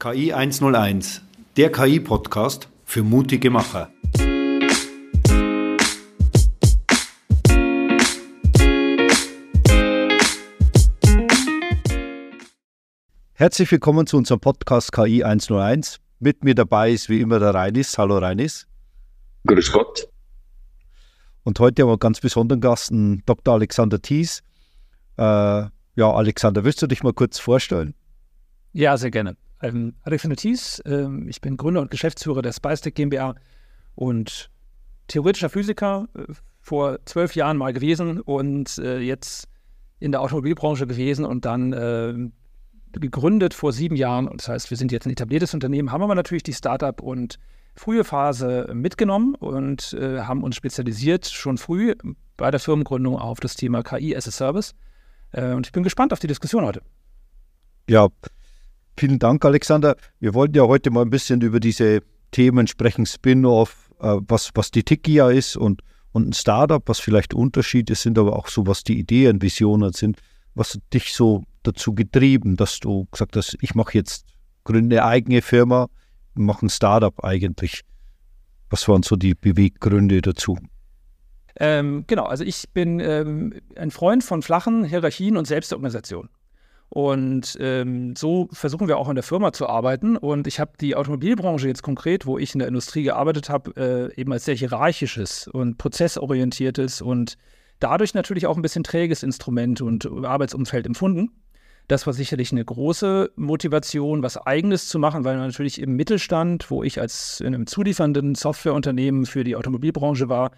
KI 101, der KI-Podcast für mutige Macher. Herzlich willkommen zu unserem Podcast KI 101. Mit mir dabei ist wie immer der Reinis. Hallo Reinis. Grüß Gott. Und heute haben wir einen ganz besonderen Gast, einen Dr. Alexander Thies. Äh, ja, Alexander, willst du dich mal kurz vorstellen? Ja, sehr gerne. Ähm, Alexander Thies, ähm, ich bin Gründer und Geschäftsführer der SpiceTech GmbH und theoretischer Physiker, äh, vor zwölf Jahren mal gewesen und äh, jetzt in der Automobilbranche gewesen und dann äh, gegründet vor sieben Jahren. Das heißt, wir sind jetzt ein etabliertes Unternehmen, haben aber natürlich die Startup und frühe Phase mitgenommen und äh, haben uns spezialisiert schon früh bei der Firmengründung auf das Thema KI as a Service. Äh, und ich bin gespannt auf die Diskussion heute. Ja, Vielen Dank, Alexander. Wir wollten ja heute mal ein bisschen über diese Themen sprechen, Spin-off, äh, was, was die Tikia ist und, und ein Startup, was vielleicht Unterschiede sind, aber auch so, was die Ideen, Visionen sind. Was hat dich so dazu getrieben, dass du gesagt hast, ich mache jetzt, gründe eine eigene Firma, mache ein Startup eigentlich? Was waren so die Beweggründe dazu? Ähm, genau, also ich bin ähm, ein Freund von flachen Hierarchien und Selbstorganisation. Und ähm, so versuchen wir auch in der Firma zu arbeiten. Und ich habe die Automobilbranche jetzt konkret, wo ich in der Industrie gearbeitet habe, äh, eben als sehr hierarchisches und prozessorientiertes und dadurch natürlich auch ein bisschen träges Instrument und Arbeitsumfeld empfunden. Das war sicherlich eine große Motivation, was Eigenes zu machen, weil natürlich im Mittelstand, wo ich als in einem zuliefernden Softwareunternehmen für die Automobilbranche war,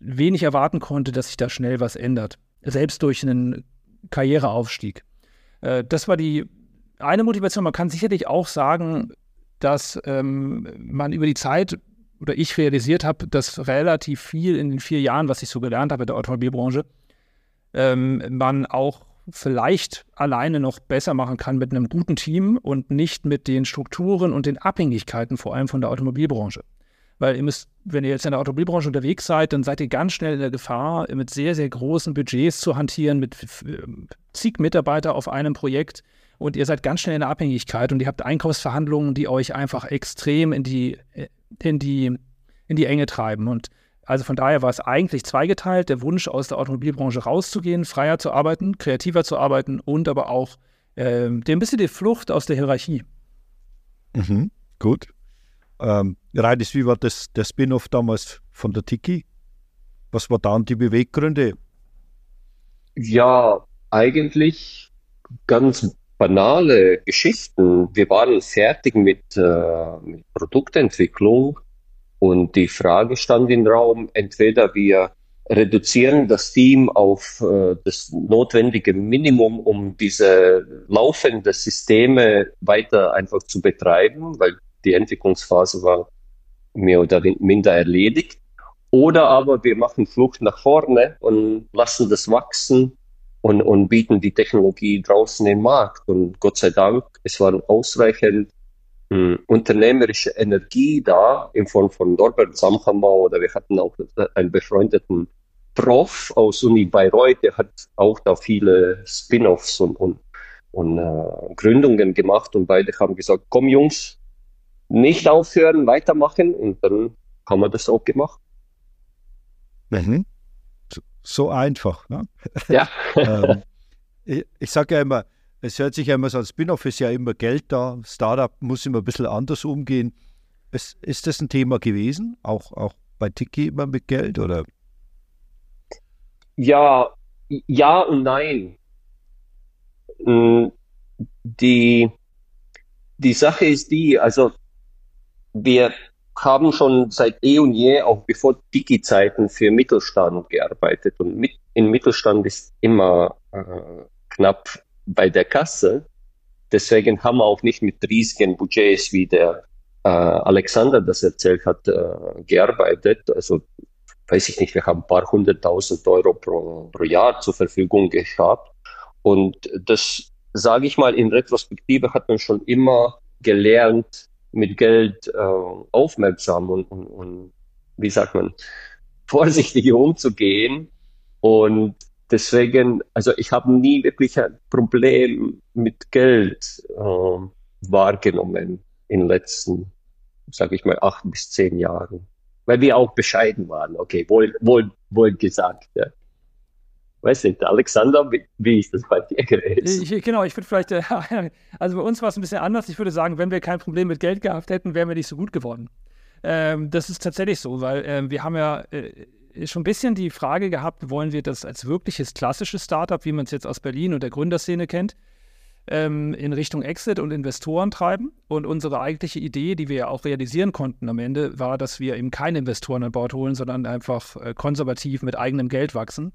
wenig erwarten konnte, dass sich da schnell was ändert. Selbst durch einen Karriereaufstieg. Äh, das war die eine Motivation. Man kann sicherlich auch sagen, dass ähm, man über die Zeit oder ich realisiert habe, dass relativ viel in den vier Jahren, was ich so gelernt habe in der Automobilbranche, ähm, man auch vielleicht alleine noch besser machen kann mit einem guten Team und nicht mit den Strukturen und den Abhängigkeiten vor allem von der Automobilbranche. Weil ihr müsst, wenn ihr jetzt in der Automobilbranche unterwegs seid, dann seid ihr ganz schnell in der Gefahr, mit sehr, sehr großen Budgets zu hantieren, mit zig Mitarbeiter auf einem Projekt und ihr seid ganz schnell in der Abhängigkeit und ihr habt Einkaufsverhandlungen, die euch einfach extrem in die, in die, in die Enge treiben. Und also von daher war es eigentlich zweigeteilt, der Wunsch aus der Automobilbranche rauszugehen, freier zu arbeiten, kreativer zu arbeiten und aber auch äh, ein bisschen die Flucht aus der Hierarchie. Mhm, gut. Ähm, Reidis, wie war das, der Spin-off damals von der Tiki? Was waren dann die Beweggründe? Ja, eigentlich ganz banale Geschichten. Wir waren fertig mit, äh, mit Produktentwicklung und die Frage stand im Raum, entweder wir reduzieren das Team auf äh, das notwendige Minimum, um diese laufenden Systeme weiter einfach zu betreiben, weil die Entwicklungsphase war mehr oder minder erledigt. Oder aber wir machen Flucht nach vorne und lassen das wachsen und, und bieten die Technologie draußen im Markt. Und Gott sei Dank, es war ausreichend mh, hm, unternehmerische Energie da in Form von Norbert Samhammer oder wir hatten auch einen befreundeten Prof aus Uni Bayreuth, der hat auch da viele Spin-offs und, und, und äh, Gründungen gemacht und beide haben gesagt, komm Jungs, nicht aufhören, weitermachen und dann haben wir das auch gemacht. Mhm. So, einfach. Ne? Ja. ähm, ich, ich sage ja immer, es hört sich ja immer so an, Spin-off ist ja immer Geld da, Startup muss immer ein bisschen anders umgehen. Ist, ist das ein Thema gewesen, auch, auch bei Tiki immer mit Geld oder? Ja, ja und nein. Mm, die, die Sache ist die, also wir haben schon seit eh und je, auch bevor Digi-Zeiten, für Mittelstand gearbeitet. Und mit, in Mittelstand ist immer äh, knapp bei der Kasse. Deswegen haben wir auch nicht mit riesigen Budgets, wie der äh, Alexander das erzählt hat, äh, gearbeitet. Also weiß ich nicht, wir haben ein paar hunderttausend Euro pro, pro Jahr zur Verfügung gehabt. Und das, sage ich mal, in Retrospektive hat man schon immer gelernt, mit Geld äh, aufmerksam und, und, und, wie sagt man, vorsichtig umzugehen. Und deswegen, also ich habe nie wirklich ein Problem mit Geld. Äh, wahrgenommen in den letzten, sage ich mal, acht bis zehn Jahren. Weil wir auch bescheiden waren, okay, wohl, wohl, wohl gesagt. Ja. Weiß nicht, Alexander, wie, wie ist das bei dir gewesen? Ich, genau, ich würde vielleicht, äh, also bei uns war es ein bisschen anders. Ich würde sagen, wenn wir kein Problem mit Geld gehabt hätten, wären wir nicht so gut geworden. Ähm, das ist tatsächlich so, weil ähm, wir haben ja äh, schon ein bisschen die Frage gehabt, wollen wir das als wirkliches klassisches Startup, wie man es jetzt aus Berlin und der Gründerszene kennt, ähm, in Richtung Exit und Investoren treiben. Und unsere eigentliche Idee, die wir ja auch realisieren konnten am Ende, war, dass wir eben keine Investoren an Bord holen, sondern einfach äh, konservativ mit eigenem Geld wachsen,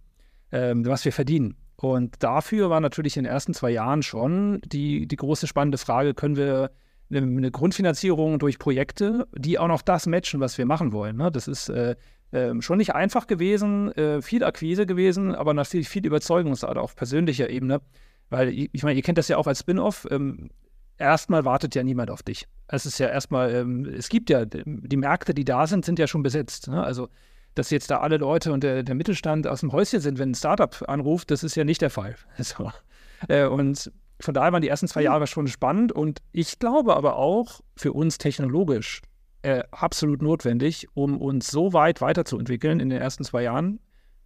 ähm, was wir verdienen. Und dafür war natürlich in den ersten zwei Jahren schon die, die große spannende Frage, können wir eine, Grundfinanzierung durch Projekte, die auch noch das matchen, was wir machen wollen. Ne? Das ist äh, äh, schon nicht einfach gewesen, äh, viel Akquise gewesen, aber natürlich viel Überzeugungsart auf persönlicher Ebene. Weil, ich meine, ihr kennt das ja auch als Spin-off. Ähm, erstmal wartet ja niemand auf dich. Es ist ja erstmal, ähm, es gibt ja, die Märkte, die da sind, sind ja schon besetzt. Ne? Also, dass jetzt da alle Leute und der, der, Mittelstand aus dem Häuschen sind, wenn ein Startup anruft, das ist ja nicht der Fall. So. Äh, und von daher waren die ersten zwei hm. Jahre schon spannend und ich glaube aber auch für uns technologisch äh, absolut notwendig, um uns so weit weiterzuentwickeln in den ersten zwei Jahren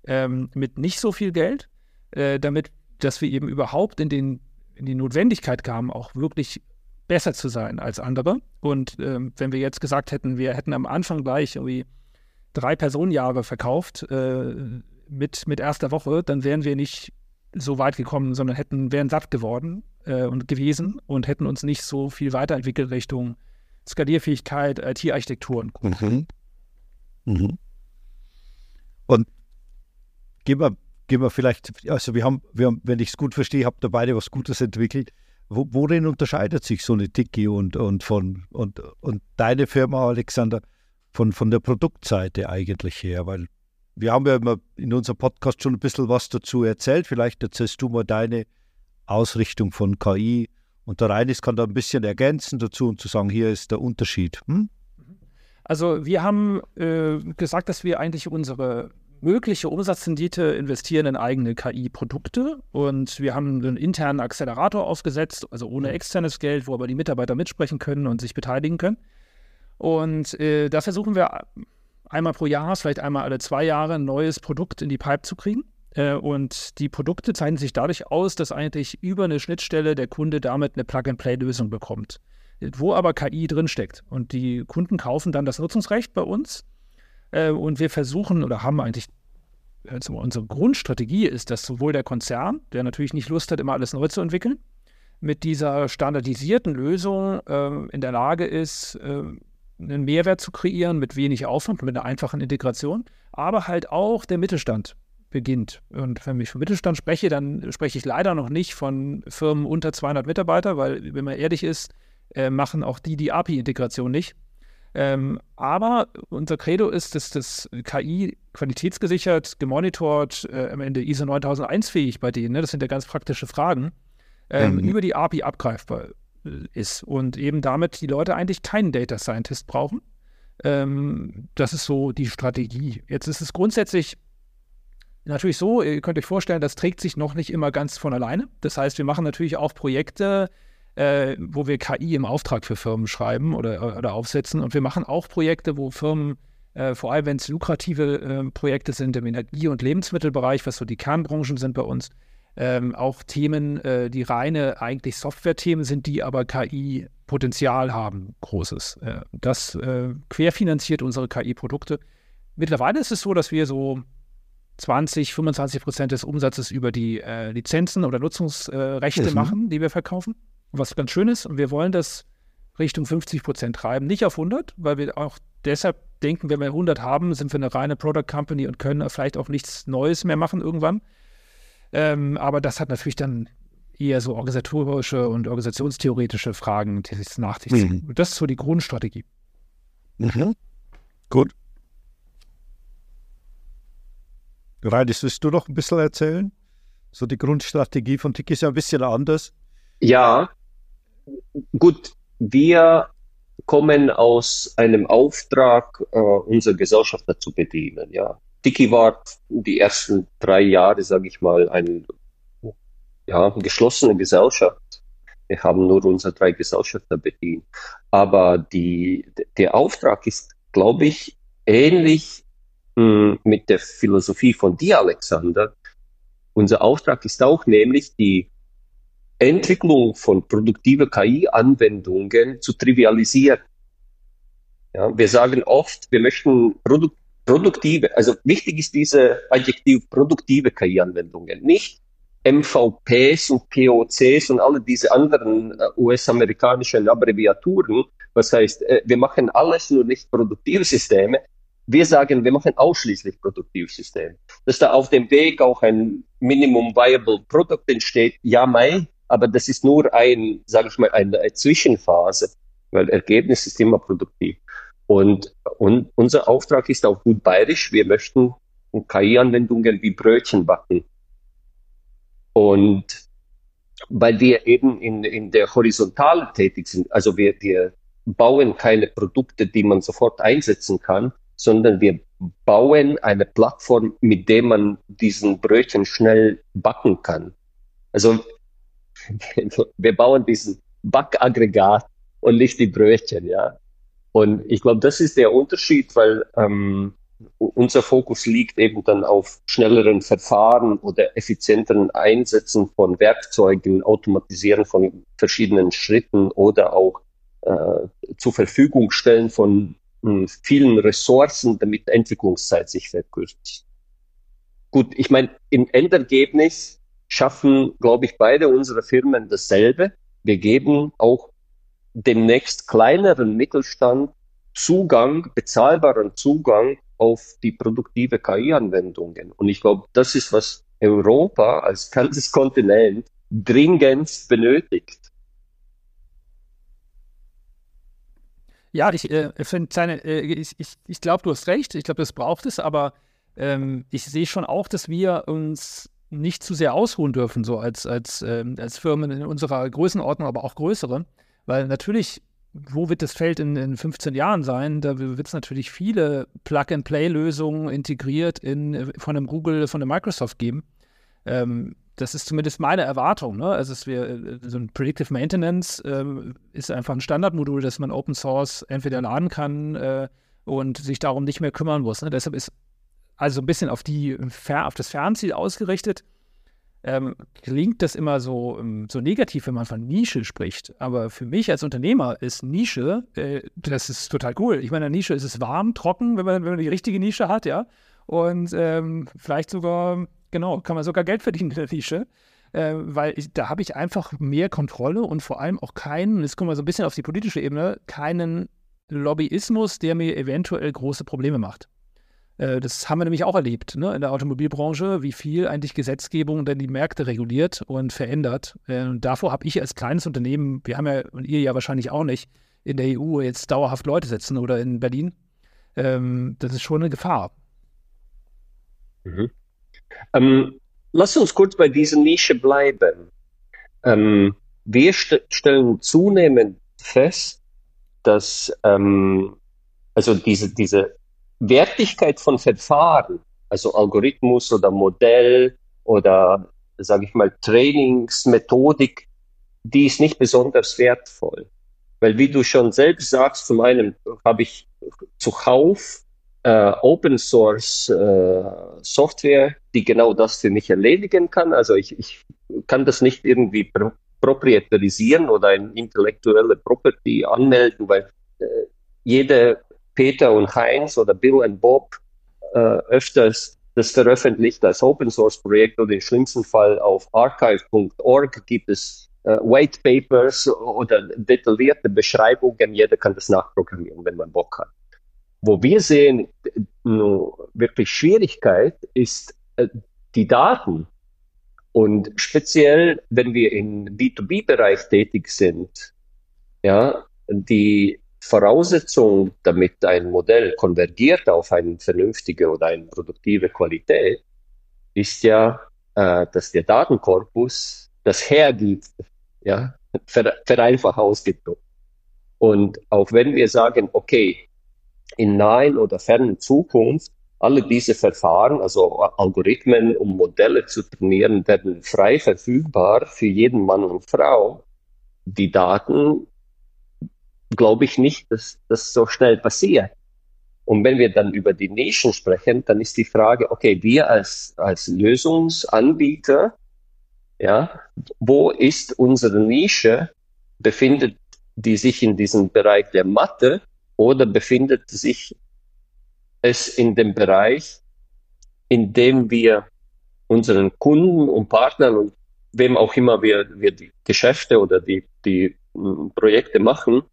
ähm, mit nicht so viel Geld, äh, damit dass wir eben überhaupt in, den, in die Notwendigkeit kamen, auch wirklich besser zu sein als andere. Und ähm, wenn wir jetzt gesagt hätten, wir hätten am Anfang gleich irgendwie drei Personenjahre verkauft äh, mit, mit erster Woche, dann wären wir nicht so weit gekommen, sondern hätten, wären satt geworden äh, und gewesen und hätten uns nicht so viel weiterentwickelt Richtung Skalierfähigkeit, IT-Architektur Mhm. Mhm. Und gehen wir gehen wir vielleicht, also wir haben, wir haben wenn ich es gut verstehe, habt ihr beide was Gutes entwickelt. Wo, worin unterscheidet sich so eine Tiki und, und von und, und deine Firma, Alexander, von, von der Produktseite eigentlich her? Weil wir haben ja immer in unserem Podcast schon ein bisschen was dazu erzählt. Vielleicht erzählst du mal deine Ausrichtung von KI und der Reinis kann da ein bisschen ergänzen dazu und zu sagen, hier ist der Unterschied. Hm? Also wir haben äh, gesagt, dass wir eigentlich unsere mögliche Umsatzrendite investieren in eigene KI-Produkte und wir haben einen internen Accelerator aufgesetzt, also ohne mhm. externes Geld, wo aber die Mitarbeiter mitsprechen können und sich beteiligen können. Und äh, da versuchen wir einmal pro Jahr, vielleicht einmal alle zwei Jahre, ein neues Produkt in die Pipe zu kriegen. Äh, und die Produkte zeichnen sich dadurch aus, dass eigentlich über eine Schnittstelle der Kunde damit eine Plug-and-Play-Lösung bekommt, wo aber KI drinsteckt. Und die Kunden kaufen dann das Nutzungsrecht bei uns äh, und wir versuchen oder haben eigentlich also unsere Grundstrategie ist, dass sowohl der Konzern, der natürlich nicht Lust hat, immer alles neu zu entwickeln, mit dieser standardisierten Lösung äh, in der Lage ist, äh, einen Mehrwert zu kreieren mit wenig Aufwand, mit einer einfachen Integration, aber halt auch der Mittelstand beginnt. Und wenn ich von Mittelstand spreche, dann spreche ich leider noch nicht von Firmen unter 200 Mitarbeiter, weil, wenn man ehrlich ist, äh, machen auch die die API-Integration nicht. Ähm, aber unser Credo ist, dass das KI qualitätsgesichert, gemonitort, äh, am Ende ISO 9001 fähig bei denen, ne? das sind ja ganz praktische Fragen, ähm, mhm. über die API abgreifbar ist und eben damit die Leute eigentlich keinen Data Scientist brauchen. Ähm, das ist so die Strategie. Jetzt ist es grundsätzlich natürlich so, ihr könnt euch vorstellen, das trägt sich noch nicht immer ganz von alleine. Das heißt, wir machen natürlich auch Projekte, äh, wo wir KI im Auftrag für Firmen schreiben oder, oder aufsetzen. Und wir machen auch Projekte, wo Firmen, äh, vor allem wenn es lukrative äh, Projekte sind im Energie- und Lebensmittelbereich, was so die Kernbranchen sind bei uns, ähm, auch Themen, äh, die reine eigentlich Software-Themen sind, die aber KI-Potenzial haben, großes. Äh, das äh, querfinanziert unsere KI-Produkte. Mittlerweile ist es so, dass wir so 20, 25 Prozent des Umsatzes über die äh, Lizenzen oder Nutzungsrechte mhm. machen, die wir verkaufen was ganz schön ist. Und wir wollen das Richtung 50 Prozent treiben, nicht auf 100, weil wir auch deshalb denken, wenn wir 100 haben, sind wir eine reine Product Company und können vielleicht auch nichts Neues mehr machen irgendwann. Ähm, aber das hat natürlich dann eher so organisatorische und organisationstheoretische Fragen, die sich nach sich ziehen. Mhm. Das ist so die Grundstrategie. Mhm. Gut. Reidis, willst du noch ein bisschen erzählen? So die Grundstrategie von Tiki ist ja ein bisschen anders. Ja, Gut, wir kommen aus einem Auftrag, äh, unsere Gesellschafter zu bedienen. Ja, Dicky war die ersten drei Jahre, sage ich mal, eine ja, geschlossene Gesellschaft Wir haben nur unsere drei Gesellschafter bedient. Aber die, der Auftrag ist, glaube ich, ähnlich mh, hm, mit der Philosophie von dir, Alexander. Unser Auftrag ist auch nämlich die Entwicklung von produktiver KI-Anwendungen zu trivialisieren. Ja, wir sagen oft, wir möchten Produ produktive, also wichtig ist diese Adjektiv produktive KI-Anwendungen, nicht MVPs und POCs und alle diese anderen äh, US-amerikanischen Abbreviaturen. Was heißt, äh, wir machen alles nur nicht Produktivsysteme. Wir sagen, wir machen ausschließlich Produktivsysteme. Dass da auf dem Weg auch ein Minimum Viable Product entsteht, ja, mei, aber das ist nur ein, sage ich mal, eine, eine Zwischenphase, weil Ergebnis ist immer produktiv. Und, und unser Auftrag ist auch gut bayerisch. Wir möchten KI-Anwendungen wie Brötchen backen. Und weil wir eben in, in der Horizontale tätig sind, also wir, wir bauen keine Produkte, die man sofort einsetzen kann, sondern wir bauen eine Plattform, mit der man diesen Brötchen schnell backen kann. Also wir bauen diesen Backaggregat und nicht die Brötchen, ja. Und ich glaube, das ist der Unterschied, weil ähm, unser Fokus liegt eben dann auf schnelleren Verfahren oder effizienteren Einsetzen von Werkzeugen, Automatisieren von verschiedenen Schritten oder auch äh, zur Verfügung stellen von mh, hm, vielen Ressourcen, damit Entwicklungszeit sich verkürzt. Gut, ich meine, im Endergebnis schaffen, glaube ich, beide unsere Firmen dasselbe. Wir geben auch demnächst kleineren Mittelstand Zugang, bezahlbaren Zugang auf die produktive KI-Anwendungen. Und ich glaube, das ist, was Europa als ganzes Kontinent dringend benötigt. Ja, ich äh, finde kleine, äh, ich, ich, ich glaube, du hast recht. Ich glaube, das braucht es, aber ähm, ich sehe schon auch, dass wir uns nicht zu sehr ausruhen dürfen, so als, als, ähm, als Firmen in unserer Größenordnung, aber auch größere. Weil natürlich, wo wird das Feld in, in 15 Jahren sein? Da wird es natürlich viele Plug-and-Play-Lösungen integriert in, von einem Google, von einem Microsoft geben. Ähm, das ist zumindest meine Erwartung. Ne? Also, es wir, äh, so ein Predictive Maintenance ähm, ist einfach ein Standardmodul, das man Open Source entweder laden kann äh, und sich darum nicht mehr kümmern muss. Ne? Deshalb ist also ein bisschen auf, die, auf das Fernziel ausgerichtet ähm, klingt das immer so, ähm, so negativ, wenn man von Nische spricht. Aber für mich als Unternehmer ist Nische, äh, das ist total cool. Ich meine, Nische ist es warm, trocken, wenn man, wenn man die richtige Nische hat, ja. Und ähm, vielleicht sogar, genau, kann man sogar Geld verdienen in der Nische. Äh, weil ich, da habe ich einfach mehr Kontrolle und vor allem auch keinen, jetzt kommen wir so ein bisschen auf die politische Ebene, keinen Lobbyismus, der mir eventuell große Probleme macht. Äh, das haben wir nämlich auch erlebt ne, in der Automobilbranche, wie viel eigentlich Gesetzgebung denn die Märkte reguliert und verändert. Äh, und davor habe ich als kleines Unternehmen, wir haben ja und ihr ja wahrscheinlich auch nicht, in der EU jetzt dauerhaft Leute setzen oder in Berlin. Ähm, das ist schon eine Gefahr. Mhm. Ähm, lass uns kurz bei dieser Nische bleiben. Ähm, wir st stellen zunehmend fest, dass ähm, also diese, diese Wertigkeit von Verfahren, also Algorithmus oder Modell oder, sage ich mal, Trainingsmethodik, die ist nicht besonders wertvoll. Weil wie du schon selbst sagst, zum einen habe ich zuhauf äh, Open Source äh, Software, die genau das für mich erledigen kann. Also ich, ich kann das nicht irgendwie pro proprietarisieren oder ein intellektuelle Property anmelden, weil äh, jede Peter und Heinz oder Bill und Bob äh, öfters das veröffentlicht als Open Source Projekt oder im schlimmsten Fall auf archive.org gibt es äh, White Papers oder detaillierte Beschreibungen. Jeder kann das nachprogrammieren, wenn man Bock hat. Wo wir sehen, wirklich Schwierigkeit ist äh, die Daten. Und speziell, wenn wir im B2B-Bereich tätig sind, ja, die Voraussetzung, damit ein Modell konvergiert auf eine vernünftige oder eine produktive Qualität, ist ja, äh, dass der Datenkorpus das hergibt, ja, vereinfacht ausgedrückt. Und auch wenn wir sagen, okay, in nahen oder fernen Zukunft, alle diese Verfahren, also Algorithmen, um Modelle zu trainieren, werden frei verfügbar für jeden Mann und Frau, die Daten glaube ich nicht, dass das so schnell passiert. Und wenn wir dann über die Nischen sprechen, dann ist die Frage, okay, wir als, als Lösungsanbieter, ja, wo ist unsere Nische? Befindet die sich in diesem Bereich der Mathe oder befindet sich es in dem Bereich, in dem wir unseren Kunden und Partnern und wem auch immer wir, wir die Geschäfte oder die, die Projekte machen,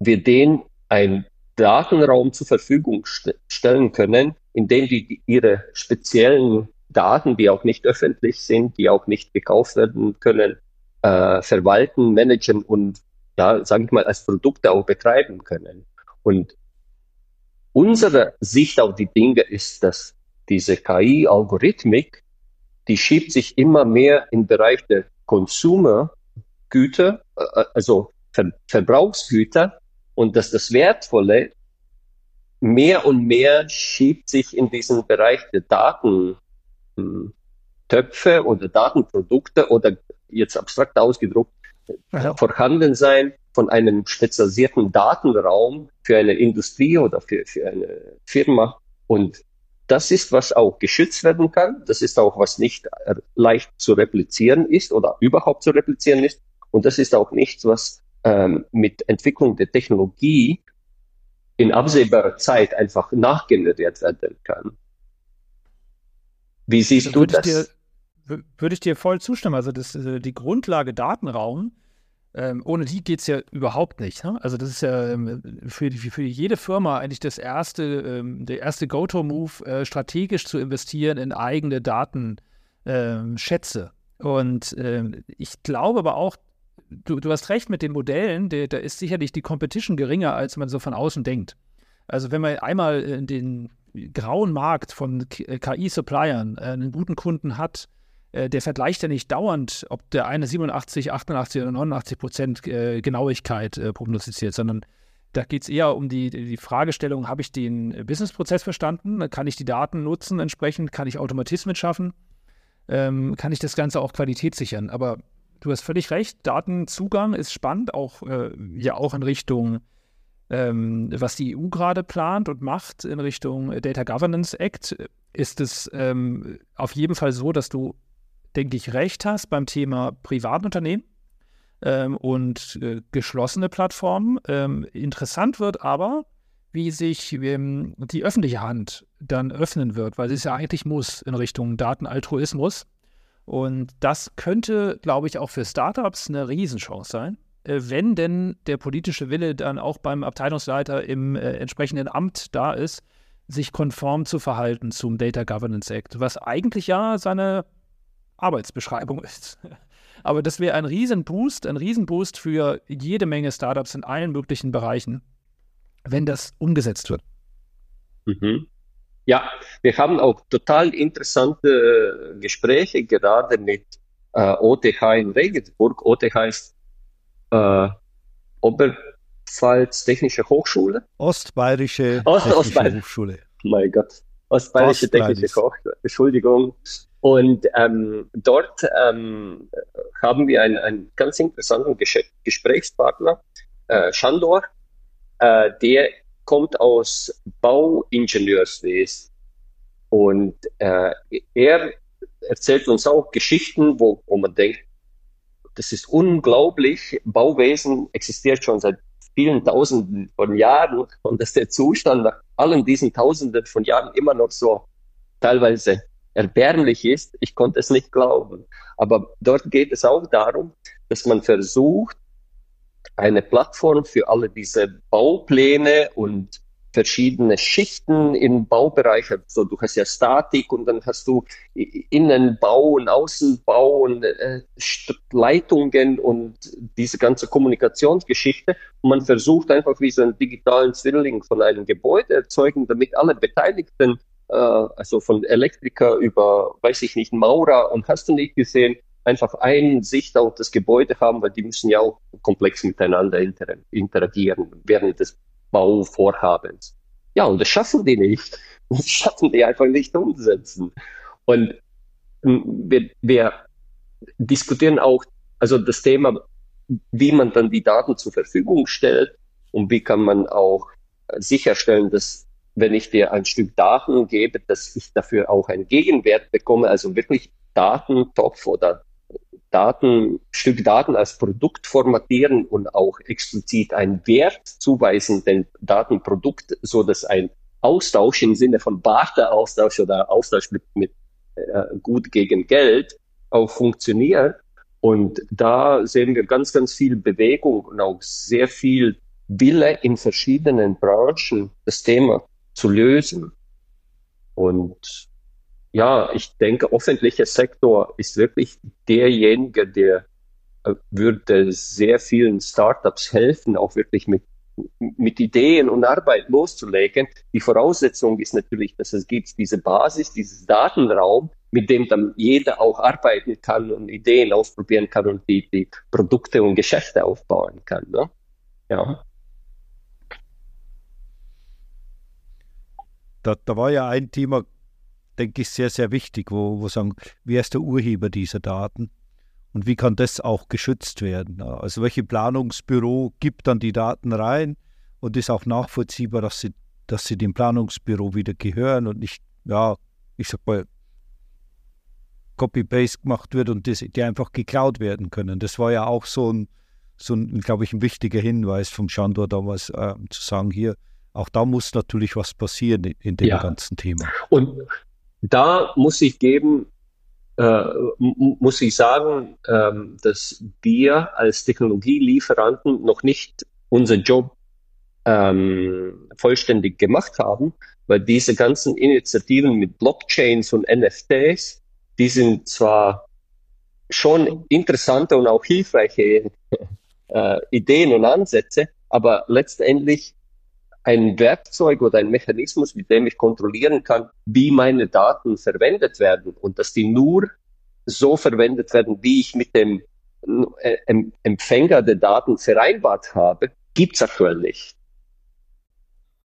wir denen ein Datenraum zur Verfügung st stellen können, in dem die ihre speziellen Daten, die auch nicht öffentlich sind, die auch nicht gekauft werden können, äh, verwalten, managen und, ja, sage ich mal, als Produkte auch betreiben können. Und unsere Sicht auf die Dinge ist, dass diese KI-Algorithmik, die schiebt sich immer mehr im Bereich der Consumer-Güter, äh, also Ver Verbrauchsgüter, und dass das Wertvolle mehr und mehr schiebt sich in diesen Bereich der Datentöpfe oder Datenprodukte oder jetzt abstrakt ausgedruckt ja. vorhanden sein von einem spezialisierten Datenraum für eine Industrie oder für, für eine Firma. Und das ist, was auch geschützt werden kann. Das ist auch, was nicht leicht zu replizieren ist oder überhaupt zu replizieren ist. Und das ist auch nichts, was ähm, mit Entwicklung der Technologie in absehbarer Zeit einfach nachgeneriert werden kann. Wie siehst also du das? Dir, würde ich dir voll zustimmen. Also das, äh, die Grundlage Datenraum, ähm, ohne die geht es ja überhaupt nicht. Ne? Also das ist ja ähm, für, für, jede Firma eigentlich das erste, ähm, der erste Go-To-Move, äh, strategisch zu investieren in eigene Datenschätze. Ähm, Und ähm, ich glaube aber auch, du, du hast recht mit den Modellen, da ist sicherlich die Competition geringer, als man so von außen denkt. Also wenn man einmal in den grauen Markt von KI-Suppliern äh, einen guten Kunden hat, äh, der vergleicht ja nicht dauernd, ob der eine 87, 88 oder 89 Prozent äh, Genauigkeit prognostiziert, sondern da geht es eher um die, die Fragestellung, habe ich den Businessprozess verstanden? Kann ich die Daten nutzen entsprechend? Kann ich Automatismen schaffen? Ähm, kann ich das Ganze auch Qualität sichern? Aber du hast völlig recht, Datenzugang ist spannend, auch äh, ja auch in Richtung, ähm, was die EU gerade plant und macht in Richtung Data Governance Act, ist es ähm, auf jeden Fall so, dass du, denke ich, recht hast beim Thema Privatunternehmen ähm, und äh, geschlossene Plattformen. Ähm, interessant wird aber, wie sich ähm, die öffentliche Hand dann öffnen wird, weil es ja eigentlich muss in Richtung Datenaltruismus. Und das könnte, glaube ich, auch für Startups eine Riesenchance sein, äh, wenn denn der politische Wille dann auch beim Abteilungsleiter im äh, entsprechenden Amt da ist, sich konform zu verhalten zum Data Governance Act, was eigentlich ja seine Arbeitsbeschreibung ist. Aber das wäre ein Riesenboost, ein Riesenboost für jede Menge Startups in allen möglichen Bereichen, wenn das umgesetzt wird. Mhm. Ja, wir haben auch total interessante äh, Gespräche gerade mit äh, OTH in Regensburg. OTH ist äh, Oberpfalz Technische Hochschule. Ostbayerische Ost Technische Ostbayer Hochschule. Mein Gott. Ostbayerische Technische Hochschule. Entschuldigung. Und ähm, dort ähm, haben wir einen, einen ganz interessanten Ges Gesprächspartner, äh, Shandor, äh, der kommt aus Bauingenieurswesen und äh, er erzählt uns auch Geschichten, wo, wo man denkt, das ist unglaublich. Bauwesen existiert schon seit vielen Tausenden von Jahren und dass der Zustand nach allen diesen Tausenden von Jahren immer noch so teilweise erbärmlich ist. Ich konnte es nicht glauben. Aber dort geht es auch darum, dass man versucht, eine Plattform für alle diese Baupläne und verschiedene Schichten im Baubereich. Also du hast ja Statik und dann hast du Innenbau und Außenbau und äh, Leitungen und diese ganze Kommunikationsgeschichte. Und man versucht einfach wie so einen digitalen Zwilling von einem Gebäude erzeugen, damit alle Beteiligten, äh, also von Elektriker über, weiß ich nicht, Maurer und hast du nicht gesehen, einfach eine Sicht auf das Gebäude haben, weil die müssen ja auch komplex miteinander inter interagieren während des Bauvorhabens. Ja, und das schaffen die nicht. Das schaffen die einfach nicht umsetzen. Und wir, wir diskutieren auch, also das Thema wie man dann die Daten zur Verfügung stellt und wie kann man auch sicherstellen, dass wenn ich dir ein Stück Daten gebe, dass ich dafür auch einen Gegenwert bekomme, also wirklich Datentopf oder Daten, Stück Daten als Produkt formatieren und auch explizit einen Wert zuweisen, den Datenprodukt, so dass ein Austausch im Sinne von Barter-Austausch oder Austausch mit, mit äh, Gut gegen Geld auch funktioniert. Und da sehen wir ganz, ganz viel Bewegung und auch sehr viel Wille in verschiedenen Branchen, das Thema zu lösen. Und ja, ich denke, öffentlicher Sektor ist wirklich derjenige, der äh, würde sehr vielen Startups helfen, auch wirklich mit mit Ideen und Arbeit loszulegen. Die Voraussetzung ist natürlich, dass es gibt diese Basis, dieses Datenraum, mit dem dann jeder auch arbeiten kann und Ideen ausprobieren kann und die, die Produkte und Geschäfte aufbauen kann. Ne? Ja. Da, da war ja ein Thema, denke ich, sehr, sehr wichtig, wo, wo sagen, wer ist der Urheber dieser Daten? Und wie kann das auch geschützt werden? Also welche Planungsbüro gibt dann die Daten rein und ist auch nachvollziehbar, dass sie, dass sie dem Planungsbüro wieder gehören und nicht, ja, ich sag mal, Copy-Paste gemacht wird und das, die einfach geklaut werden können. Das war ja auch so ein, so ein glaube ich, ein wichtiger Hinweis vom Chandor damals, äh, zu sagen, hier, auch da muss natürlich was passieren in, in dem ja. ganzen Thema. Und da muss ich geben, äh, muss ich sagen, ähm, dass wir als Technologielieferanten noch nicht unser Job ähm, vollständig gemacht haben, weil diese ganzen Initiativen mit Blockchains und NFTs, die sind zwar schon interessante und auch hilfreiche äh, Ideen und Ansätze, aber letztendlich ein Werkzeug oder ein Mechanismus, mit dem ich kontrollieren kann, wie meine Daten verwendet werden und dass die nur so verwendet werden, wie ich mit dem äh, Empfänger der Daten vereinbart habe, gibt es aktuell nicht.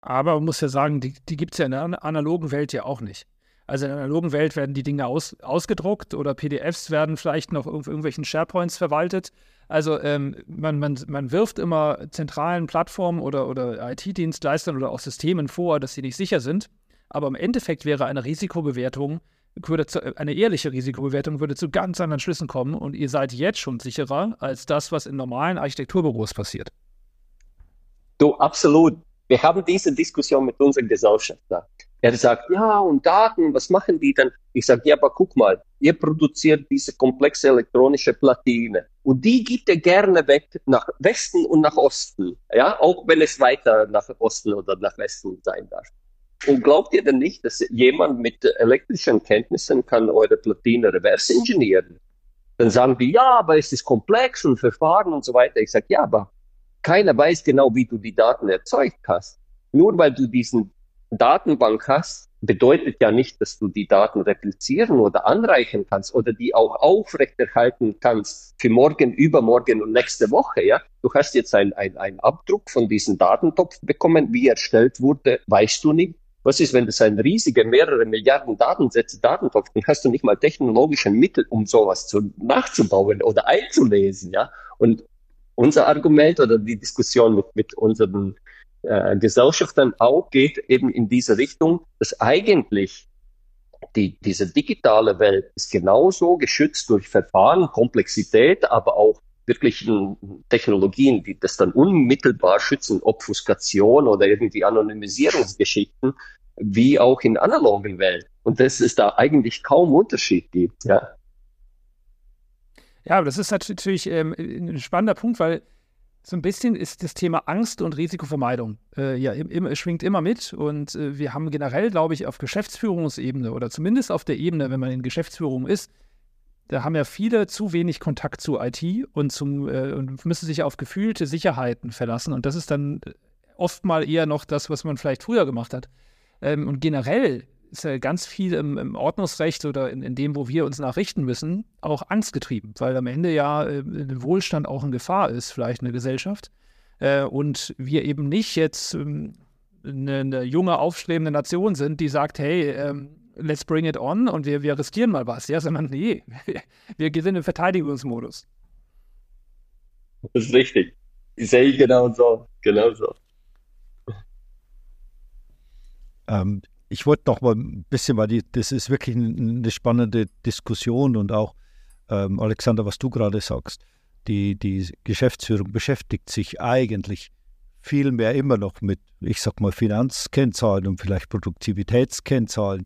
Aber man muss ja sagen, die, die gibt es ja in der analogen Welt ja auch nicht. Also in der analogen Welt werden die Dinge aus, ausgedruckt oder PDFs werden vielleicht noch auf irgendwelchen SharePoints verwaltet. Also ähm, man, man, man wirft immer zentralen Plattformen oder, oder IT-Dienstleistern oder auch Systemen vor, dass sie nicht sicher sind. Aber im Endeffekt wäre eine Risikobewertung, würde zu, eine ehrliche Risikobewertung würde zu ganz anderen Schlüssen kommen und ihr seid jetzt schon sicherer als das, was in normalen Architekturbüros passiert. Du, absolut. Wir haben diese Diskussion mit unserem Gesellschafter. Er sagt, ja, und Daten, was machen die dann? Ich sage, ja, aber guck mal, ihr produziert diese komplexe elektronische Platine und die gibt ihr gerne weg nach Westen und nach Osten, ja, auch wenn es weiter nach Osten oder nach Westen sein darf. Und glaubt ihr denn nicht, dass jemand mit elektrischen Kenntnissen kann eure Platine reverse engineeren? Dann sagen die, ja, aber es ist komplex und Verfahren und so weiter. Ich sage, ja, aber keiner weiß genau, wie du die Daten erzeugt hast. Nur weil du diesen Datenbank hast, bedeutet ja nicht, dass du die Daten replizieren oder anreichen kannst oder die auch aufrechterhalten kannst für morgen, übermorgen und nächste Woche. Ja, du hast jetzt einen ein Abdruck von diesem Datentopf bekommen, wie erstellt wurde, weißt du nicht. Was ist, wenn das ein riesiger, mehrere Milliarden Datensätze Datentopf, dann hast du nicht mal technologische Mittel, um sowas zu, nachzubauen oder einzulesen, ja. Und unser Argument oder die Diskussion mit, mit unseren äh, Gesellschaften auch geht eben in diese Richtung, dass eigentlich die, diese digitale Welt ist genauso geschützt durch Verfahren, Komplexität, aber auch wirklichen Technologien, die das dann unmittelbar schützen, Obfuskation oder irgendwie Anonymisierungsgeschichten, wie auch in analogen Welt. Und dass es da eigentlich kaum Unterschied gibt, ja. Ja, aber das ist natürlich ähm, ein spannender Punkt, weil so ein bisschen ist das Thema Angst und Risikovermeidung äh, ja im, im, schwingt immer mit und äh, wir haben generell, glaube ich, auf Geschäftsführungsebene oder zumindest auf der Ebene, wenn man in Geschäftsführung ist, da haben ja viele zu wenig Kontakt zu IT und, zum, äh, und müssen sich auf gefühlte Sicherheiten verlassen und das ist dann oft mal eher noch das, was man vielleicht früher gemacht hat. Ähm, und generell ist ja ganz viel im, im Ordnungsrecht oder in, in, dem, wo wir uns nachrichten müssen, auch angstgetrieben, weil am Ende ja äh, Wohlstand auch in Gefahr ist, vielleicht eine Gesellschaft. Äh, und wir eben nicht jetzt ähm, eine, eine, junge, aufstrebende Nation sind, die sagt, hey, ähm, let's bring it on und wir, wir riskieren mal was, ja, sondern nee, wir, wir sind im Verteidigungsmodus. Das ist richtig. Ich sehe genau so. Genau so. Ähm, ich wollte noch mal ein bisschen, weil die, das ist wirklich eine spannende Diskussion und auch, ähm, Alexander, was du gerade sagst, die, die Geschäftsführung beschäftigt sich eigentlich viel mehr immer noch mit, ich sag mal, Finanzkennzahlen und vielleicht Produktivitätskennzahlen,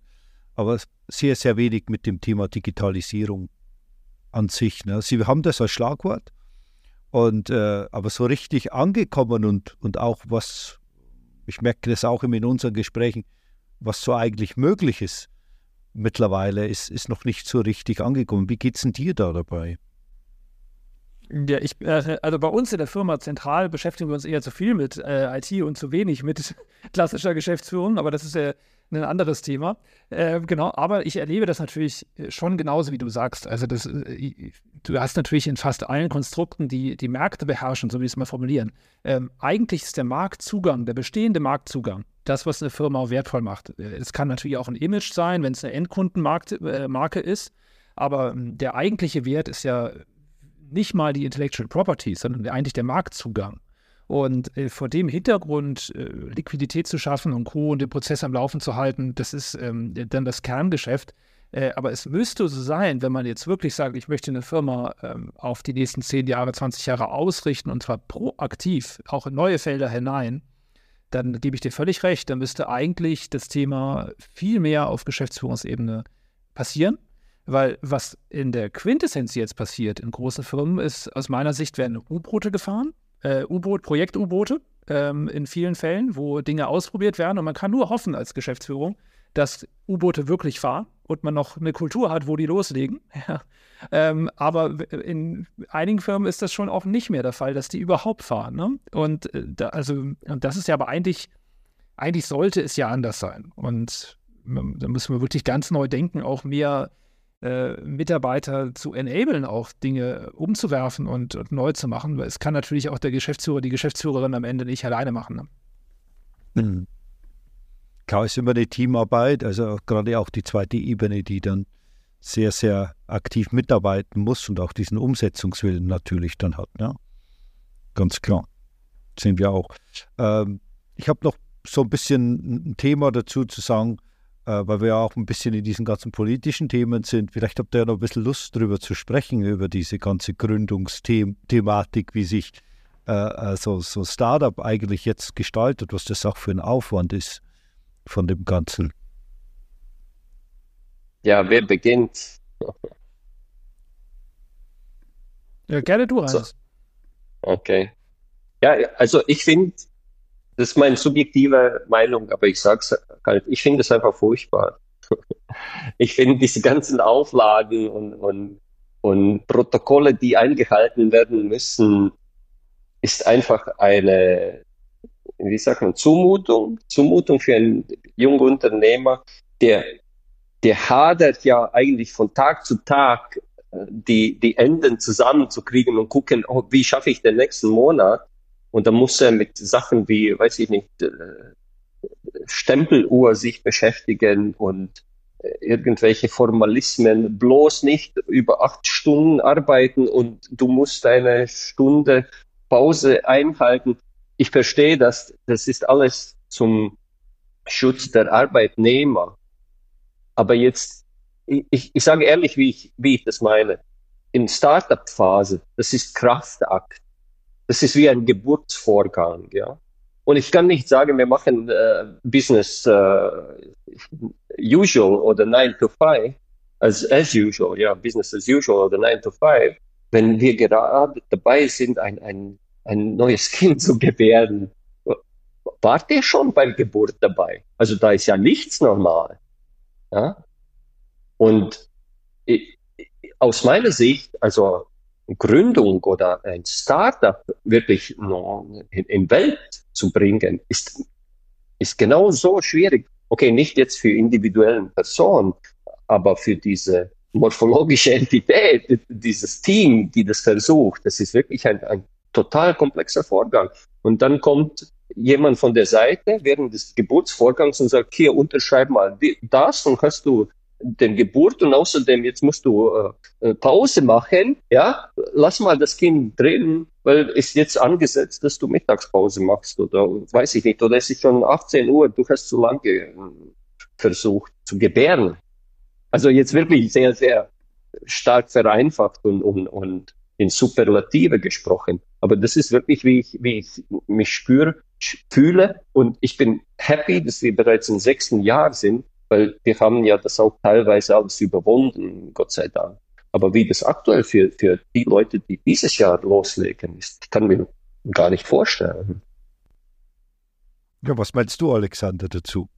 aber sehr, sehr wenig mit dem Thema Digitalisierung an sich. Ne? Sie haben das als Schlagwort, und, äh, aber so richtig angekommen und, und auch was, ich merke das auch in unseren Gesprächen, was so eigentlich möglich ist mittlerweile, ist, ist noch nicht so richtig angekommen. Wie geht es denn dir da dabei? Ja, ich, äh, also bei uns in der Firma zentral beschäftigen wir uns eher zu viel mit äh, IT und zu wenig mit klassischer Geschäftsführung, aber das ist ja ein anderes Thema. Äh, genau, aber ich erlebe das natürlich schon genauso, wie du sagst. Also das, äh, du hast natürlich in fast allen Konstrukten, die die Märkte beherrschen, so wie es mal formulieren. Ähm, eigentlich ist der Marktzugang, der bestehende Marktzugang, das, was eine Firma auch wertvoll macht. Es kann natürlich auch ein Image sein, wenn es eine Endkundenmarke äh, ist, aber ähm, der eigentliche Wert ist ja nicht mal die Intellectual Property, sondern eigentlich der Marktzugang. Und äh, vor dem Hintergrund äh, Liquidität zu schaffen und Co. und den Prozess am Laufen zu halten, das ist ähm, dann das Kerngeschäft. Aber es müsste so sein, wenn man jetzt wirklich sagt, ich möchte eine Firma ähm, auf die nächsten 10 Jahre, 20 Jahre ausrichten und zwar proaktiv, auch in neue Felder hinein, dann gebe ich dir völlig recht, dann müsste eigentlich das Thema viel mehr auf Geschäftsführungsebene passieren. Weil was in der Quintessenz jetzt passiert in großen Firmen ist, aus meiner Sicht werden U-Boote gefahren, äh, U-Boot, Projekt-U-Boote ähm, in vielen Fällen, wo Dinge ausprobiert werden und man kann nur hoffen als Geschäftsführung, dass U-Boote wirklich fahren und man noch eine Kultur hat, wo die loslegen. Ja. Ähm, aber in einigen Firmen ist das schon auch nicht mehr der Fall, dass die überhaupt fahren. Ne? Und äh, da, also, und das ist ja aber eigentlich, eigentlich sollte es ja anders sein. Und da müssen wir wirklich ganz neu denken, auch mehr äh, Mitarbeiter zu enablen, auch Dinge umzuwerfen und, und, neu zu machen. Weil es kann natürlich auch der Geschäftsführer, die Geschäftsführerin am Ende nicht alleine machen. Ne? Mhm. Klar ist immer eine Teamarbeit, also gerade auch die zweite Ebene, die dann sehr, sehr aktiv mitarbeiten muss und auch diesen Umsetzungswillen natürlich dann hat. Ne? Ganz klar. Sehen wir auch. Ähm, ich habe noch so ein bisschen ein Thema dazu zu sagen, äh, weil wir ja auch ein bisschen in diesen ganzen politischen Themen sind. Vielleicht habt ihr ja noch ein bisschen Lust, darüber zu sprechen, über diese ganze Gründungsthematik, wie sich äh, äh, so, so Startup eigentlich jetzt gestaltet, was das auch für ein Aufwand ist von dem Ganzen. Ja, wer beginnt? Ja, gerne du, Hans. So. Okay. Ja, also ich finde, das ist meine subjektive Meinung, aber ich sag's halt, ich finde es einfach furchtbar. Ich finde diese ganzen Auflagen und, und, und Protokolle, die eingehalten werden müssen, ist einfach eine, wie sagt man, Zumutung, Zumutung für einen jungen Unternehmer, der, der hadert ja eigentlich von Tag zu Tag, äh, die, die Enden zusammenzukriegen und gucken, oh, wie schaffe ich den nächsten Monat? Und dann muss er mit Sachen wie, weiß ich nicht, äh, Stempeluhr sich beschäftigen und äh, irgendwelche Formalismen, bloß nicht über acht Stunden arbeiten und du musst eine Stunde Pause einhalten. Ich verstehe das, das ist alles zum Schutz der Arbeitnehmer. Aber jetzt, ich, ich sage ehrlich, wie ich, wie ich das meine. In Startup-Phase, das ist Kraftakt das ist wie ein Geburtsvorgang, ja. Und ich kann nicht sagen, wir machen äh, Business äh, usual oder 9 to 5, as, as usual, ja, Business as usual oder 9 to 5, wenn wir gerade dabei sind, ein, ein, ein neues Kind zu gebären. Wart ihr schon bei Geburt dabei? Also da ist ja nichts normal. Ja? Und aus meiner Sicht, also Gründung oder ein Startup wirklich in, in Welt zu bringen, ist, ist genau so schwierig. Okay, nicht jetzt für individuellen Personen, aber für diese morphologische Entität, dieses Team, die das versucht, das ist wirklich ein, ein total komplexer Vorgang. Und dann kommt jemand von der Seite während des Geburtsvorgangs und sagt, hier unterschreib mal das und hast du der Geburt und außerdem jetzt musst du äh, äh, Pause machen, ja, lass mal das Kind drin, weil ist jetzt angesetzt, dass du Mittagspause machst oder weiß ich nicht, oder es ist schon 18 Uhr, du hast zu lange äh, versucht zu gebären. Also jetzt wirklich sehr, sehr stark vereinfacht und, und, und in Superlative gesprochen. Aber das ist wirklich, wie ich, wie ich mich spüre, fühle. Und ich bin happy, dass wir bereits im sechsten Jahr sind, weil wir haben ja das auch teilweise alles überwunden, Gott sei Dank. Aber wie das aktuell für, für die Leute, die dieses Jahr loslegen, ist, kann mir gar nicht vorstellen. Ja, was meinst du, Alexander, dazu?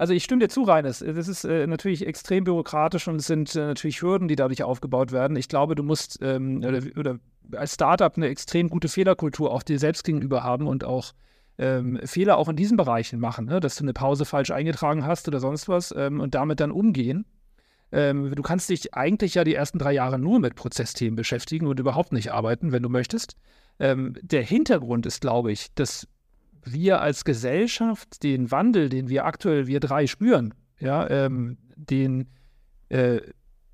Also ich stimme dir zu, Reines. Das ist äh, natürlich extrem bürokratisch und es sind äh, natürlich Hürden, die dadurch aufgebaut werden. Ich glaube, du musst ähm, oder, oder, als Startup eine extrem gute Fehlerkultur auch dir selbst gegenüber haben und auch ähm, Fehler auch in diesen Bereichen machen, ne? dass du eine Pause falsch eingetragen hast oder sonst was ähm, und damit dann umgehen. Ähm, du kannst dich eigentlich ja die ersten drei Jahre nur mit Prozessthemen beschäftigen und überhaupt nicht arbeiten, wenn du möchtest. Ähm, der Hintergrund ist, glaube ich, dass wir als Gesellschaft den Wandel, den wir aktuell, wir drei spüren, ja, ähm, den äh,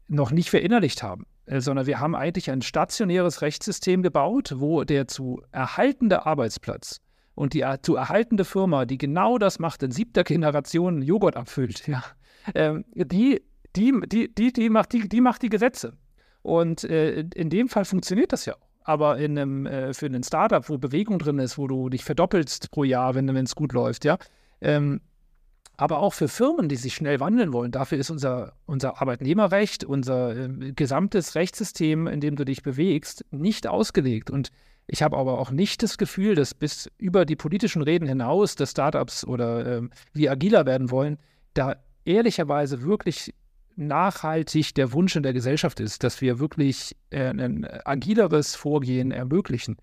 noch nicht verinnerlicht haben, äh, sondern wir haben eigentlich ein stationäres Rechtssystem gebaut, wo der zu erhaltende Arbeitsplatz und die zu erhaltende Firma, die genau das macht, in siebter Generation Joghurt abfüllt, ja, ähm, die, die, die, die, die, macht die, die macht die Gesetze. Und äh, in dem Fall funktioniert das ja auch. Aber in einem, äh, für ein Startup, wo Bewegung drin ist, wo du dich verdoppelst pro Jahr, wenn es gut läuft, ja. Ähm, aber auch für Firmen, die sich schnell wandeln wollen, dafür ist unser, unser Arbeitnehmerrecht, unser äh, gesamtes Rechtssystem, in dem du dich bewegst, nicht ausgelegt. Und ich habe aber auch nicht das Gefühl, dass bis über die politischen Reden hinaus, dass Startups oder äh, wie agiler werden wollen, da ehrlicherweise wirklich nachhaltig der Wunsch in der Gesellschaft ist, dass wir wirklich äh, ein agileres Vorgehen ermöglichen.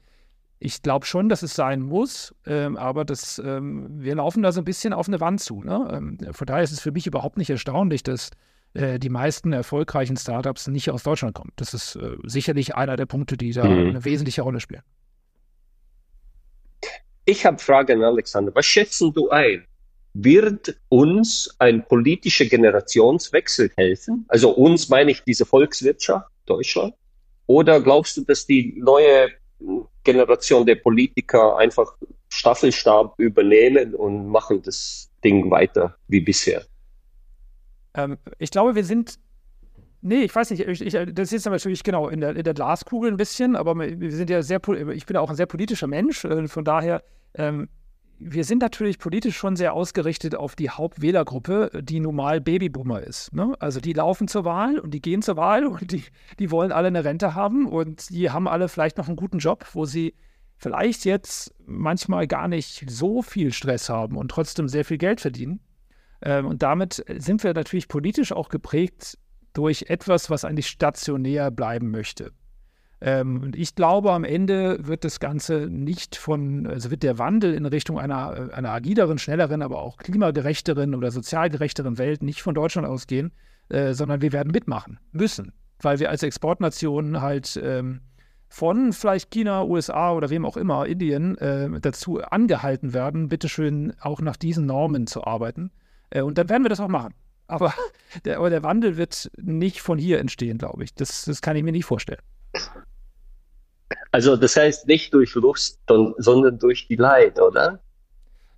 Ich glaube schon, dass es sein muss, ähm, aber das, ähm, wir laufen da so ein bisschen auf eine Wand zu. Ne? Ähm, von daher ist es für mich überhaupt nicht erstaunlich, dass äh, die meisten erfolgreichen Startups nicht aus Deutschland kommen. Das ist äh, sicherlich einer der Punkte, die da mhm. eine wesentliche Rolle spielen. Ich habe Fragen, Alexander. Was schätzen du ein? Wird uns ein politischer Generationswechsel helfen? Also uns meine ich diese Volkswirtschaft Deutschland. Oder glaubst du, dass die neue Generation der Politiker einfach Staffelstab übernehmen und machen das Ding weiter wie bisher? Ähm, ich glaube, wir sind Nee, ich weiß nicht. Ich, ich, das ist natürlich genau in der, in der, Glaskugel ein bisschen, aber wir sind ja sehr, ich bin ja auch ein sehr politischer Mensch. Äh, von daher ähm, wir sind natürlich politisch schon sehr ausgerichtet auf die Hauptwählergruppe, die normal Babyboomer ist. Ne? Also die laufen zur Wahl und die gehen zur Wahl und die, die wollen alle eine Rente haben und die haben alle vielleicht noch einen guten Job, wo sie vielleicht jetzt manchmal gar nicht so viel Stress haben und trotzdem sehr viel Geld verdienen. Ähm, und damit sind wir natürlich politisch auch geprägt durch etwas, was eigentlich stationär bleiben möchte. Ähm, und ich glaube, am Ende wird das Ganze nicht von, also wird der Wandel in Richtung einer, einer agileren, schnelleren, aber auch klimagerechteren oder sozial gerechteren Welt nicht von Deutschland ausgehen, äh, sondern wir werden mitmachen müssen, weil wir als Exportnation halt ähm, von vielleicht China, USA oder wem auch immer, Indien, äh, dazu angehalten werden, bitteschön auch nach diesen Normen zu arbeiten. Äh, und dann werden wir das auch machen. Aber der, aber der Wandel wird nicht von hier entstehen, glaube ich. Das, das kann ich mir nicht vorstellen. Also das heißt nicht durch Lust, sondern durch die Leid, oder?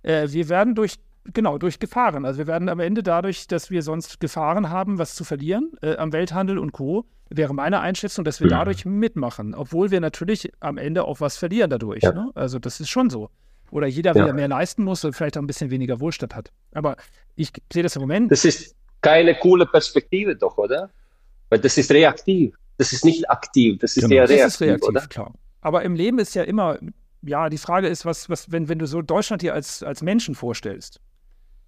Äh, wir werden durch, genau, durch Gefahren. Also wir werden am Ende dadurch, dass wir sonst Gefahren haben, was zu verlieren äh, am Welthandel und Co., wäre meine Einschätzung, dass wir ja. dadurch mitmachen. Obwohl wir natürlich am Ende auch was verlieren dadurch. Ja. Ne? Also das ist schon so. Oder jeder ja. wieder mehr leisten muss und vielleicht auch ein bisschen weniger Wohlstand hat. Aber ich sehe das im Moment. Das ist keine coole Perspektive doch, oder? Weil das ist reaktiv. Das ist nicht aktiv, das ist genau. eher reaktiv, das ist reaktiv, oder? Klar. Aber im Leben ist ja immer, ja, die Frage ist, was, was, wenn, wenn du so Deutschland hier als, als Menschen vorstellst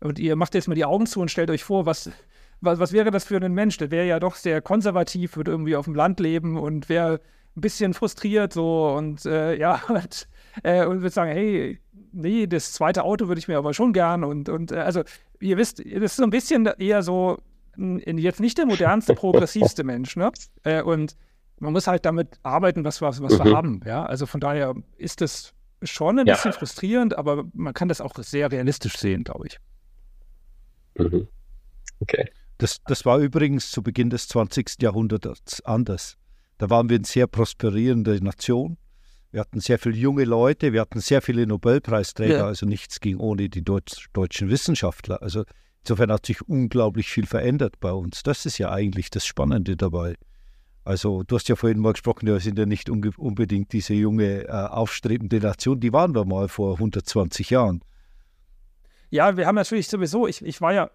und ihr macht jetzt mal die Augen zu und stellt euch vor, was, was, was wäre das für ein Mensch? Der wäre ja doch sehr konservativ, würde irgendwie auf dem Land leben und wäre ein bisschen frustriert so und äh, ja, und, äh, und würde sagen, hey, nee, das zweite Auto würde ich mir aber schon gern und, und äh, also ihr wisst, das ist so ein bisschen eher so jetzt nicht der modernste, progressivste Mensch, ne? Äh, und man muss halt damit arbeiten, was, was, was mhm. wir haben. Ja? Also von daher ist das schon ein ja. bisschen frustrierend, aber man kann das auch sehr realistisch sehen, glaube ich. Mhm. Okay. Das, das war übrigens zu Beginn des 20. Jahrhunderts anders. Da waren wir eine sehr prosperierende Nation. Wir hatten sehr viele junge Leute, wir hatten sehr viele Nobelpreisträger, ja. also nichts ging ohne die Deutsch, deutschen Wissenschaftler. Also insofern hat sich unglaublich viel verändert bei uns. Das ist ja eigentlich das Spannende dabei. Also du hast ja vorhin mal gesprochen, wir sind ja nicht unbedingt diese junge, äh, aufstrebende Nation, die waren wir mal vor 120 Jahren. Ja, wir haben natürlich sowieso, ich, ich war ja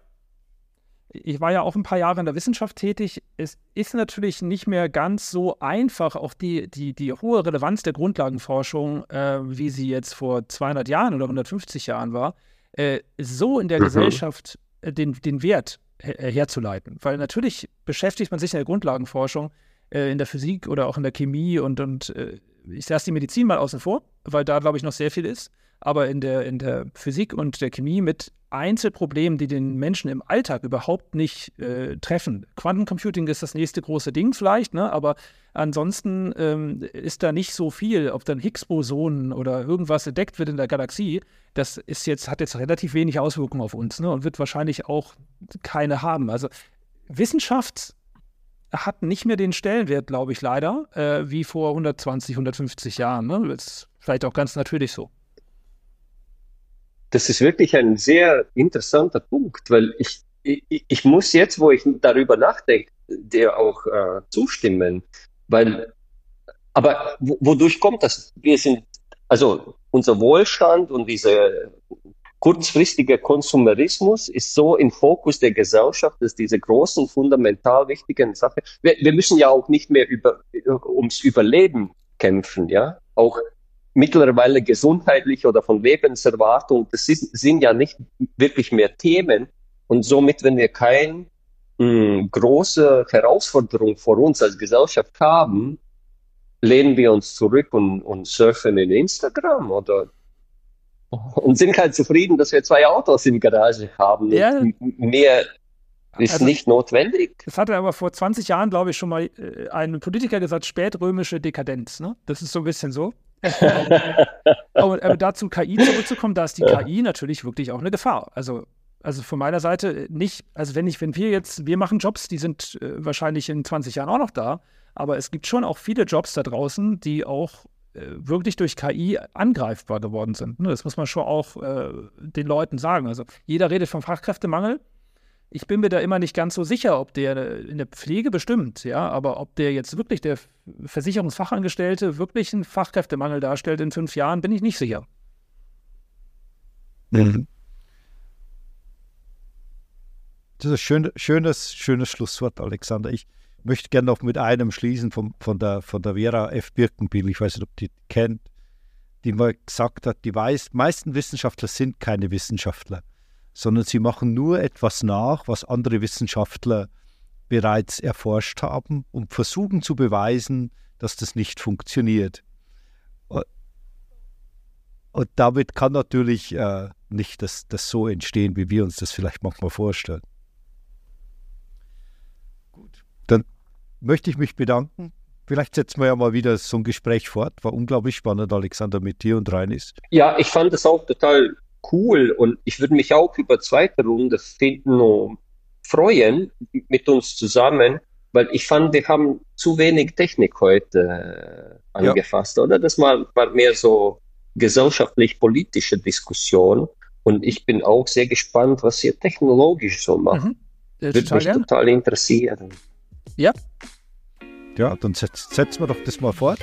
ich war ja auch ein paar Jahre in der Wissenschaft tätig. Es ist natürlich nicht mehr ganz so einfach, auch die, die, die hohe Relevanz der Grundlagenforschung, äh, wie sie jetzt vor 200 Jahren oder 150 Jahren war, äh, so in der mhm. Gesellschaft den, den Wert her äh, herzuleiten. Weil natürlich beschäftigt man sich in der Grundlagenforschung äh, in der Physik oder auch in der Chemie und, und äh, ich lasse die Medizin mal außen vor, weil da, glaube ich, noch sehr viel ist aber in der, in der Physik und der Chemie mit Einzelproblemen, die den Menschen im Alltag überhaupt nicht äh, treffen. Quantencomputing ist das nächste große Ding vielleicht, ne? aber ansonsten ähm, ist da nicht so viel, ob dann Higgs-Bosonen oder irgendwas entdeckt wird in der Galaxie. Das ist jetzt, hat jetzt relativ wenig Auswirkungen auf uns ne? und wird wahrscheinlich auch keine haben. Also Wissenschaft hat nicht mehr den Stellenwert, glaube ich, leider, äh, wie vor 120, 150 Jahren. Ne? Das ist vielleicht auch ganz natürlich so das ist wirklich ein sehr interessanter Punkt, weil ich, ich, ich muss jetzt, wo ich darüber nachdenke, dir auch äh, zustimmen, weil, aber wodurch kommt das? Wir sind, also unser Wohlstand und dieser kurzfristige Konsumerismus ist so im Fokus der Gesellschaft, dass diese großen, fundamental wichtigen Sachen, wir, wir müssen ja auch nicht mehr über, ums Überleben kämpfen, ja, auch mittlerweile gesundheitlich oder von Lebenserwartung, das ist, sind ja nicht wirklich mehr Themen. Und somit, wenn wir keine hm, große Herausforderung vor uns als Gesellschaft haben, lehnen wir uns zurück und, und surfen in Instagram oder und sind halt zufrieden, dass wir zwei Autos in Garage haben. Ja. Mehr ist also, nicht notwendig. Das hatte aber vor 20 Jahren, glaube ich, schon mal äh, ein Politiker gesagt, spätrömische Dekadenz. Ne? Das ist so ein bisschen so. aber, aber dazu KI zurückzukommen, da ist die KI natürlich wirklich auch eine Gefahr. Also also von meiner Seite nicht, also wenn ich, wenn wir jetzt, wir machen Jobs, die sind äh, wahrscheinlich in 20 Jahren auch noch da, aber es gibt schon auch viele Jobs da draußen, die auch äh, wirklich durch KI angreifbar geworden sind. Ne? Das muss man schon auch äh, den Leuten sagen. Also jeder redet vom Fachkräftemangel, ich bin mir da immer nicht ganz so sicher, ob der in der Pflege bestimmt, ja, aber ob der jetzt wirklich der Versicherungsfachangestellte wirklich einen Fachkräftemangel darstellt in fünf Jahren, bin ich nicht sicher. Mhm. Das ist ein schön, schönes, schönes Schlusswort, Alexander. Ich möchte gerne noch mit einem schließen vom, von, der, von der Vera F. Birkenbiel. Ich weiß nicht, ob die kennt, die mal gesagt hat, die meisten Wissenschaftler sind keine Wissenschaftler sondern sie machen nur etwas nach, was andere Wissenschaftler bereits erforscht haben und versuchen zu beweisen, dass das nicht funktioniert. Und damit kann natürlich äh, nicht das, das so entstehen, wie wir uns das vielleicht manchmal vorstellen. Gut, dann möchte ich mich bedanken. Vielleicht setzen wir ja mal wieder so ein Gespräch fort. War unglaublich spannend, Alexander, mit dir und Reinis. Ja, ich fand es auch total cool und ich würde mich auch über zweite Runde finden freuen mit uns zusammen, weil ich fand, wir haben zu wenig Technik heute äh, angefasst, ja. oder? Das war, war mehr so gesellschaftlich-politische Diskussion und ich bin auch sehr gespannt, was ihr technologisch so macht. Mhm. Würde mich gern. total interessieren. Ja. Ja, dann setzen setz wir doch das mal fort.